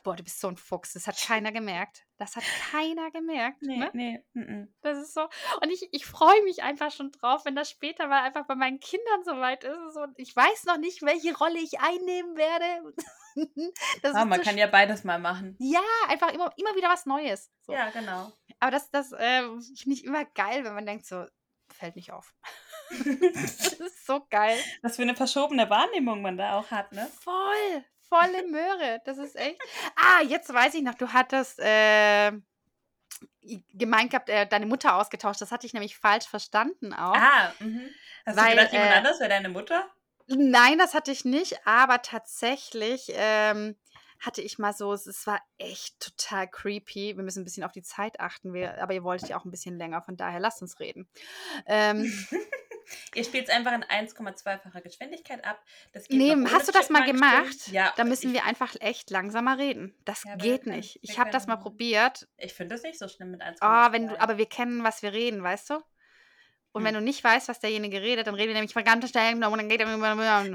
boah, du bist so ein Fuchs. Das hat keiner gemerkt. Das hat keiner gemerkt. Nee, ne? nee. Mm -mm. Das ist so. Und ich, ich freue mich einfach schon drauf, wenn das später mal einfach bei meinen Kindern soweit ist. Und ich weiß noch nicht, welche Rolle ich einnehmen werde. Das ist man so kann ja beides mal machen. ja, einfach immer, immer wieder was Neues. So. Ja, genau. Aber das, das äh, finde ich immer geil, wenn man denkt, so, fällt nicht auf. das ist so geil. Was für eine verschobene Wahrnehmung man da auch hat, ne? Voll, volle Möhre. Das ist echt. Ah, jetzt weiß ich noch, du hattest äh, gemeint gehabt, äh, deine Mutter ausgetauscht. Das hatte ich nämlich falsch verstanden auch. Ah, mhm. Hast Weil, du gedacht, jemand äh, anders wäre deine Mutter? Nein, das hatte ich nicht, aber tatsächlich ähm, hatte ich mal so, es, es war echt total creepy. Wir müssen ein bisschen auf die Zeit achten, wir, aber ihr wolltet ja auch ein bisschen länger, von daher lasst uns reden. Ähm, Ihr spielt es einfach in 1,2-facher Geschwindigkeit ab. Das geht nee, hast du das mal gemacht? Ja. Da müssen wir einfach echt langsamer reden. Das Ja, geht können- nicht. Ich habe das mal probiert. Ich finde das nicht so schlimm mit 1,2. Ah, wenn du, aber wir kennen, was wir reden, weißt du? Und wenn Hm. du nicht weißt, was derjenige redet, dann reden wir nämlich von ganz schnell und dann geht er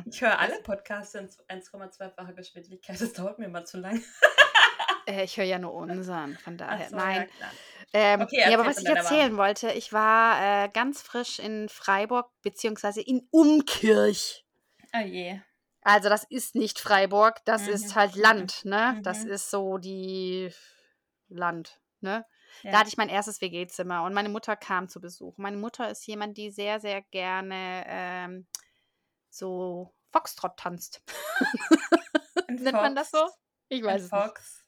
Ich höre alle Podcasts in 1,2-facher Geschwindigkeit. Das dauert mir mal zu lang. äh, Ich höre ja nur unseren, von daher. So, Nein. Ja. Ähm, Okay, nee, aber was ich erzählen wollte, ich war äh, ganz frisch in Freiburg, beziehungsweise in Umkirch. Oh je. Also das ist nicht Freiburg, das ist Mhm, halt mhm, Land, ne? Das mhm. ist so die Land, ne? Ja. Da hatte ich mein erstes WG-Zimmer und meine Mutter kam zu Besuch. Meine Mutter ist jemand, die sehr, sehr gerne ähm, so Foxtrot tanzt. Nennt man das so? Fox. Ich Ein weiß es nicht. Fox.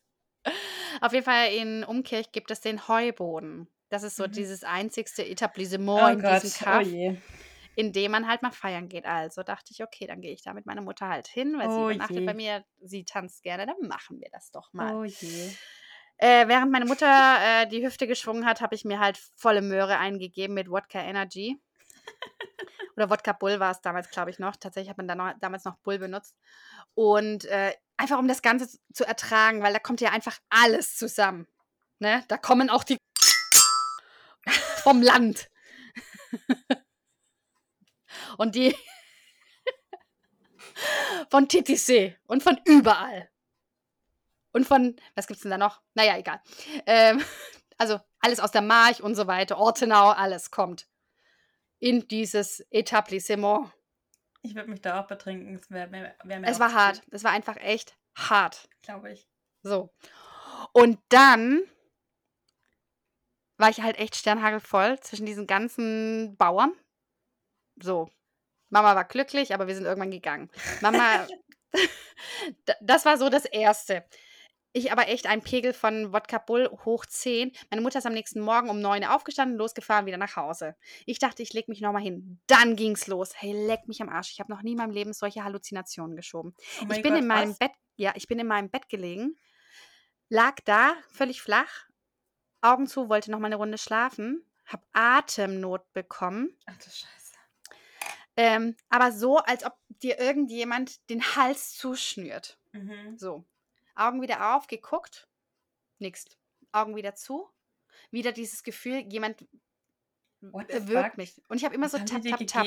Auf jeden Fall in Umkirch gibt es den Heuboden. Das ist so Mhm. dieses einzigste Etablissement Oh in Gott, diesem oh Kaff, je. in dem man halt mal feiern geht. Also dachte ich, okay, dann gehe ich da mit meiner Mutter halt hin, weil sie Oh übernachtet je. bei mir. Sie tanzt gerne, dann machen wir das doch mal. Oh je. Äh, während meine Mutter äh, die Hüfte geschwungen hat, habe ich mir halt volle Möhre eingegeben mit Wodka Energy. Oder Wodka Bull war es damals, glaube ich, noch. Tatsächlich hat man da noch, damals noch Bull benutzt. Und äh, einfach um das Ganze zu- ertragen, weil da kommt ja einfach alles zusammen. Ne? Da kommen auch die vom Land. Und die von TTC und von überall. Und von, was gibt's denn da noch? Naja, egal. Ähm, also alles aus der March und so weiter, Ortenau, alles kommt in dieses Etablissement. Ich würde mich da auch betrinken. Es, wär, wär, wär Es war hart. Es war einfach echt hart. Glaube ich. So. Und dann war ich halt echt sternhagelvoll zwischen diesen ganzen Bauern. So. Mama war glücklich, aber wir sind irgendwann gegangen. Mama, das war so das Erste. Ich aber echt ein Pegel von Wodka Bull hoch 10. Meine Mutter ist am nächsten Morgen um 9 Uhr aufgestanden, losgefahren, wieder nach Hause. Ich dachte, ich leg mich nochmal hin. Dann ging's los. Hey, leck mich am Arsch. Ich habe noch nie in meinem Leben solche Halluzinationen geschoben. Oh Ich bin Gott, in meinem was? Bett, ja, ich bin in meinem Bett gelegen, lag da völlig flach, Augen zu, wollte noch mal eine Runde schlafen, hab Atemnot bekommen, Ach du Scheiße. ähm, aber so, als ob dir irgendjemand den Hals zuschnürt. Mhm. So, Augen wieder auf, geguckt, nix. Augen wieder zu, wieder dieses Gefühl, jemand What the wirkt fuck? mich. Und ich habe immer Was so tap, tap, tap.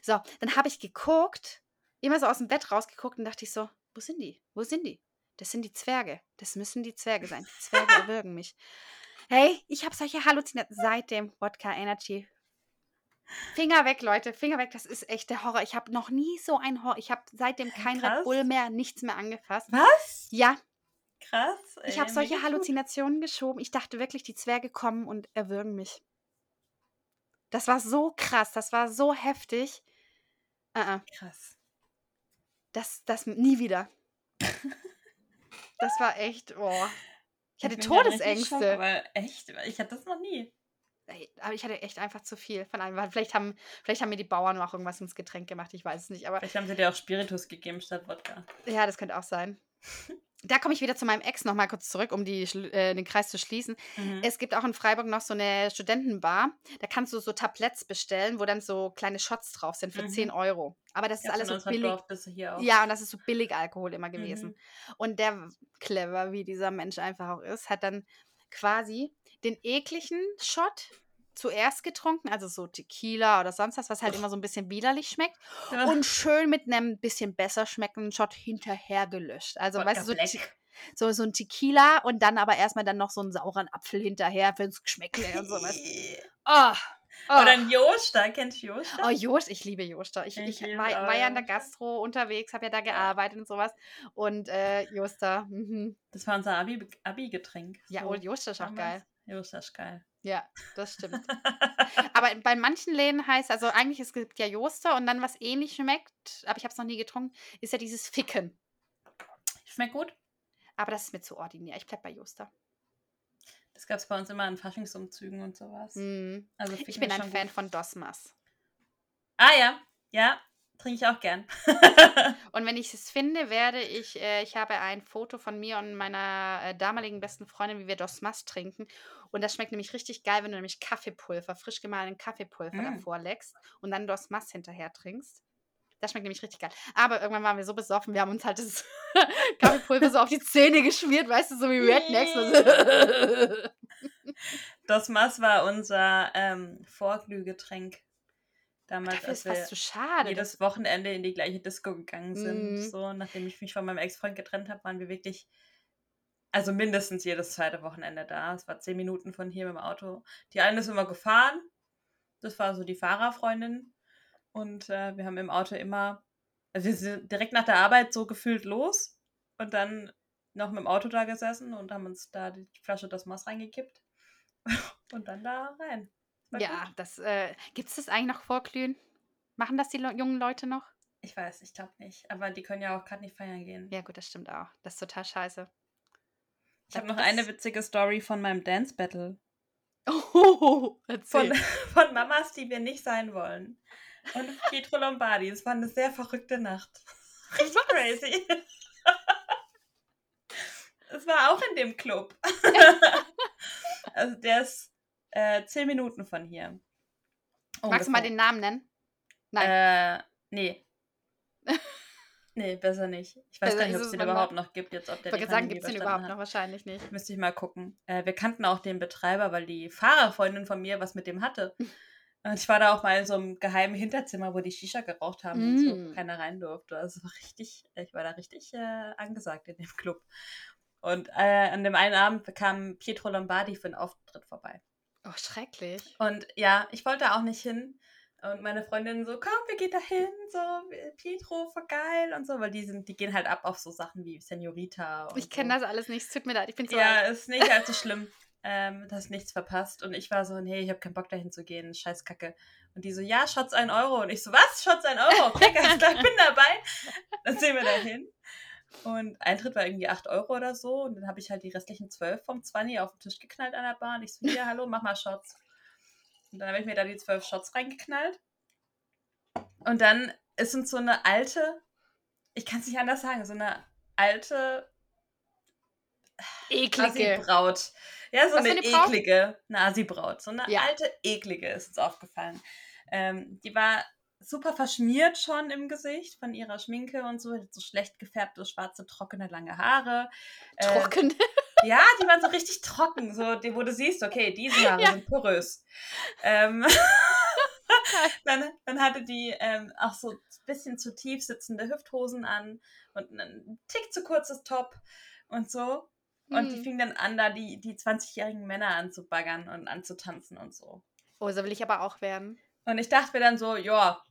So, dann habe ich geguckt, immer so aus dem Bett rausgeguckt und dachte ich so, wo sind die? Wo sind die? Das sind die Zwerge. Das müssen die Zwerge sein. Die Zwerge erwürgen mich. Hey, ich habe solche Halluzinationen seit dem Wodka Energy. Finger weg, Leute, Finger weg. Das ist echt der Horror. Ich habe noch nie so ein Horror. Ich habe seitdem kein Red Krass. Bull mehr, nichts mehr angefasst. Was? Ja, Krass. ich ey, habe solche gut. Halluzinationen geschoben. Ich dachte wirklich, die Zwerge kommen und erwürgen mich. Das war so krass, das war so heftig. Äh, äh. Krass. Das, das nie wieder. Das war echt, oh. Ich hatte Todesängste. Schock, echt, ich hatte das noch nie. Aber ich hatte echt einfach zu viel von allem. Vielleicht haben, vielleicht haben mir die Bauern auch irgendwas ins Getränk gemacht, ich weiß es nicht. Aber Vielleicht haben sie dir auch Spiritus gegeben statt Wodka. ja, das könnte auch sein. da komme ich wieder zu meinem Ex noch mal kurz zurück, um die, äh, den Kreis zu schließen. Mhm. Es gibt auch in Freiburg noch so eine Studentenbar. Da kannst du so Tabletts bestellen, wo dann so kleine Shots drauf sind für mhm. 10 Euro. Aber das ist alles so billig. Ja, und das ist so billig Alkohol immer gewesen. Mhm. Und der, clever wie dieser Mensch einfach auch ist, hat dann quasi den ekligen Shot zuerst getrunken, also so Tequila oder sonst was, was halt immer so ein bisschen widerlich schmeckt. Ja. Und schön mit einem bisschen besser schmeckenden Shot hinterher gelöscht. Also, Gott, weißt du, so, so, so ein Tequila und dann aber erstmal dann noch so einen sauren Apfel hinterher fürs Geschmäckle und sowas. Oh, Oh. Oder ein Joster, kennst du Joster? Oh, Jost, ich liebe Joster. Ich, ich, ich war, war, ja in der Gastro unterwegs, habe ja da gearbeitet und sowas. Und äh, Joster. Mhm. Das war unser Abi-Getränk. Abi ja, so. und Joster ist auch geil. Ist geil. Ja, das stimmt. aber bei manchen Läden heißt, also eigentlich es gibt ja Joster und dann was ähnlich schmeckt, aber ich habe es noch nie getrunken, ist ja dieses Ficken. Schmeckt gut. Aber das ist mir zu ordinär. Ich bleib bei Joster. Das gab es bei uns immer in Faschingsumzügen und sowas. Mm. Also ich bin ein Fan gut. von Dosmas. Ah ja, ja, trinke ich auch gern. und wenn ich es finde, werde ich, äh, ich habe ein Foto von mir und meiner äh, damaligen besten Freundin, wie wir Dosmas trinken. Und das schmeckt nämlich richtig geil, wenn du nämlich Kaffeepulver, frisch gemahlenen Kaffeepulver mm. davor leckst und dann Dosmas hinterher trinkst. Das schmeckt nämlich richtig geil. Aber irgendwann waren wir so besoffen, wir haben uns halt das Kaffeepulver so auf die Zähne geschmiert, weißt du, so wie Rednecks. das Mass war unser ähm, Vorglühgetränk. Damals, Dafür als wir so schade, jedes Wochenende in die gleiche Disco gegangen sind. Mm. So, nachdem ich mich von meinem Ex-Freund getrennt habe, waren wir wirklich, also mindestens jedes zweite Wochenende da. Es war zehn Minuten von hier mit dem Auto. Die eine ist immer gefahren. Das war so die Fahrerfreundin. Und äh, wir haben im Auto immer, also wir sind direkt nach der Arbeit so gefühlt los und dann noch mit dem Auto da gesessen und haben uns da die Flasche das Maß reingekippt und dann da rein. Ja, gut. das äh, gibt es das eigentlich noch vorglühen? Machen das die Le jungen Leute noch? Ich weiß, ich glaube nicht. Aber die können ja auch gerade nicht feiern gehen. Ja, gut, das stimmt auch. Das ist total scheiße. Ich habe noch eine witzige Story von meinem Dance Battle. Oh, erzähl. Von, von Mamas, die wir nicht sein wollen und Pietro Lombardi. Es war eine sehr verrückte Nacht. Richtig Was? crazy. Es war auch in dem Club. also der ist äh, zehn Minuten von hier. Ungefähr. Magst du mal den Namen nennen? Nein. Äh, nee. Nee, besser nicht. Ich weiß also gar nicht, ob es den überhaupt noch gibt. Jetzt, ob der ich wollte sagen, gibt es den überhaupt hat. noch? Wahrscheinlich nicht. Müsste ich mal gucken. Äh, wir kannten auch den Betreiber, weil die Fahrerfreundin von mir was mit dem hatte. Und ich war da auch mal in so einem geheimen Hinterzimmer, wo die Shisha geraucht haben mm. und so mm. keiner rein durfte. Also war richtig, ich war da richtig äh, angesagt in dem Club. Und äh, an dem einen Abend kam Pietro Lombardi für einen Auftritt vorbei. Oh, schrecklich. Und ja, ich wollte auch nicht hin. Und meine Freundin so, komm, wir gehen da hin, so, Pietro, voll geil und so, weil die sind, die gehen halt ab auf so Sachen wie Senorita. ich kenne so. das alles nicht, es tut mir leid, ich bin so Ja, alt. ist nicht allzu schlimm ähm, du hast nichts verpasst. Und ich war so, nee, ich habe keinen Bock dahin zu gehen, scheiß Kacke. Und die so, ja, Schatz, ein Euro. Und ich so, was? Schatz, ein Euro? Okay, ganz klar, ich bin dabei. Dann sehen wir da hin. Und Eintritt war irgendwie 8 Euro oder so. Und dann habe ich halt die restlichen 12 vom 20 auf den Tisch geknallt an der Bar. Und ich so, hier, hallo, mach mal Shots. Und dann habe ich mir da die 12 Shots reingeknallt. Und dann ist uns so eine alte, ich kann es nicht anders sagen, so eine alte eklige Braut. Ja, so Was eine, eine eklige Nasi-Braut. So eine ja. alte, eklige ist uns aufgefallen. Ähm, die war super verschmiert schon im Gesicht von ihrer Schminke und so. So schlecht gefärbte, schwarze, trockene, lange Haare. Äh, trocken? ja, die waren so richtig trocken. So, wo du siehst, okay, diese Haare ja. sind porös. Ähm, dann, dann hatte die ähm, auch so ein bisschen zu tief sitzende Hüfthosen an und einen Tick zu kurzes Top und so. Und die hm. fing dann an, da die, die 20-jährigen Männer anzubaggern und anzutanzen und so. Oh, so will ich aber auch werden. Und ich dachte mir dann so, ja,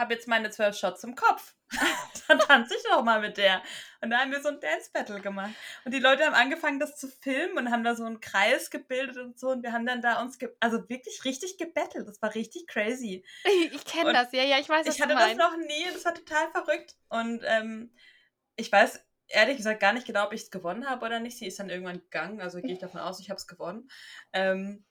hab jetzt meine zwölf Shots im Kopf. dann tanze ich doch mal mit der. Und da haben wir so ein Dance Battle gemacht. Und die Leute haben angefangen, das zu filmen und haben da so einen Kreis gebildet und so. Und wir haben dann da uns, also wirklich richtig gebettelt. Das war richtig crazy. Ich kenne das, ja, ja, ich weiß, was Ich hatte das noch nie, das war total verrückt. Und ähm, ich weiß ehrlich gesagt gar nicht genau, ob ich es gewonnen habe oder nicht. Sie ist dann irgendwann gegangen, also gehe ich davon aus, ich habe es gewonnen. Ähm,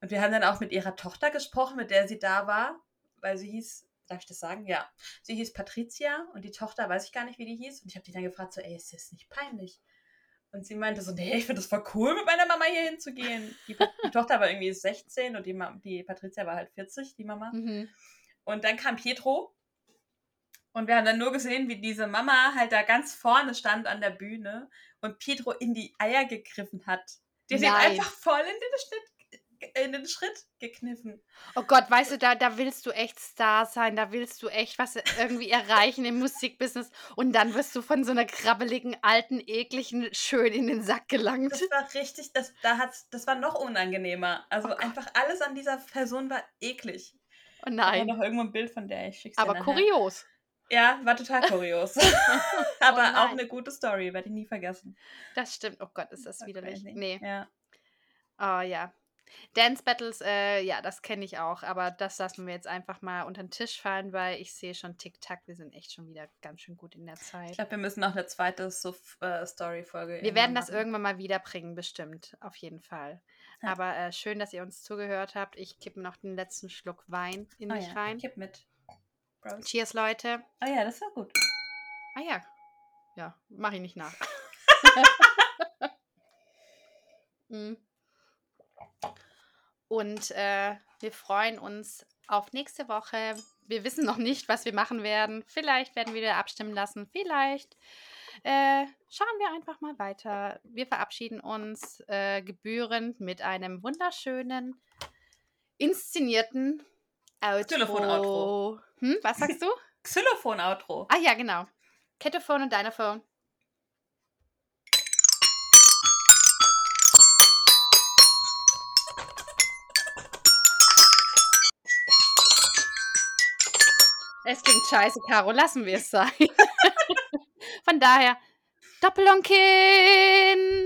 und wir haben dann auch mit ihrer Tochter gesprochen, mit der sie da war, weil sie hieß darf ich das sagen? Ja. Sie hieß Patricia und die Tochter weiß ich gar nicht, wie die hieß. Und ich habe die dann gefragt, so, ey, ist das nicht peinlich? Und sie meinte so, nee, ich finde das voll cool, mit meiner Mama hier hinzugehen. Die, die Tochter war irgendwie 16 und die, die Patricia war halt 40, die Mama. Mhm. Und dann kam Pietro und wir haben dann nur gesehen, wie diese Mama halt da ganz vorne stand an der Bühne und Pietro in die Eier gegriffen hat. Die hat ihn einfach voll in den Schritt, in den Schritt gekniffen. Oh Gott, weißt du, da, da willst du echt Star sein, da willst du echt was irgendwie erreichen im Musikbusiness und dann wirst du von so einer krabbeligen, alten, ekligen schön in den Sack gelangt. Das war richtig, das, da hat's, das war noch unangenehmer. Also oh einfach alles an dieser Person war eklig. Oh nein. Ich habe noch irgendwo ein Bild von der, ich schick's Aber kurios. Ja, war total kurios. Aber oh auch eine gute Story, werde ich nie vergessen. Das stimmt. Oh Gott, ist das, das widerlich. Nee. Ja. Oh ja. Dance Battles, äh, ja, das kenne ich auch, aber das lassen wir jetzt einfach mal unter den Tisch fallen, weil ich sehe schon Tick-Tack, wir sind echt schon wieder ganz schön gut in der Zeit. Ich glaube, wir müssen noch eine zweite äh, Story-Folge. Wir werden das irgendwann mal wiederbringen, bestimmt, auf jeden Fall. Ja. Aber äh, schön, dass ihr uns zugehört habt. Ich kippe noch den letzten Schluck Wein in oh, mich ja. rein. Kipp mit. Prost. Cheers, Leute. Oh ja, das war gut. Ah ja. Ja, mache ich nicht nach. mm. Und äh, wir freuen uns auf nächste Woche. Wir wissen noch nicht, was wir machen werden. Vielleicht werden wir wieder abstimmen lassen. Vielleicht äh, schauen wir einfach mal weiter. Wir verabschieden uns äh, gebührend mit einem wunderschönen, inszenierten Outro. Telefon-Outro. Hm, was sagst du? Xylophon-Outro. Ah ja, genau. Kettophone und Dynaphone. Es klingt scheiße, Caro. Lassen wir es sein. Von daher, Doppelonkin!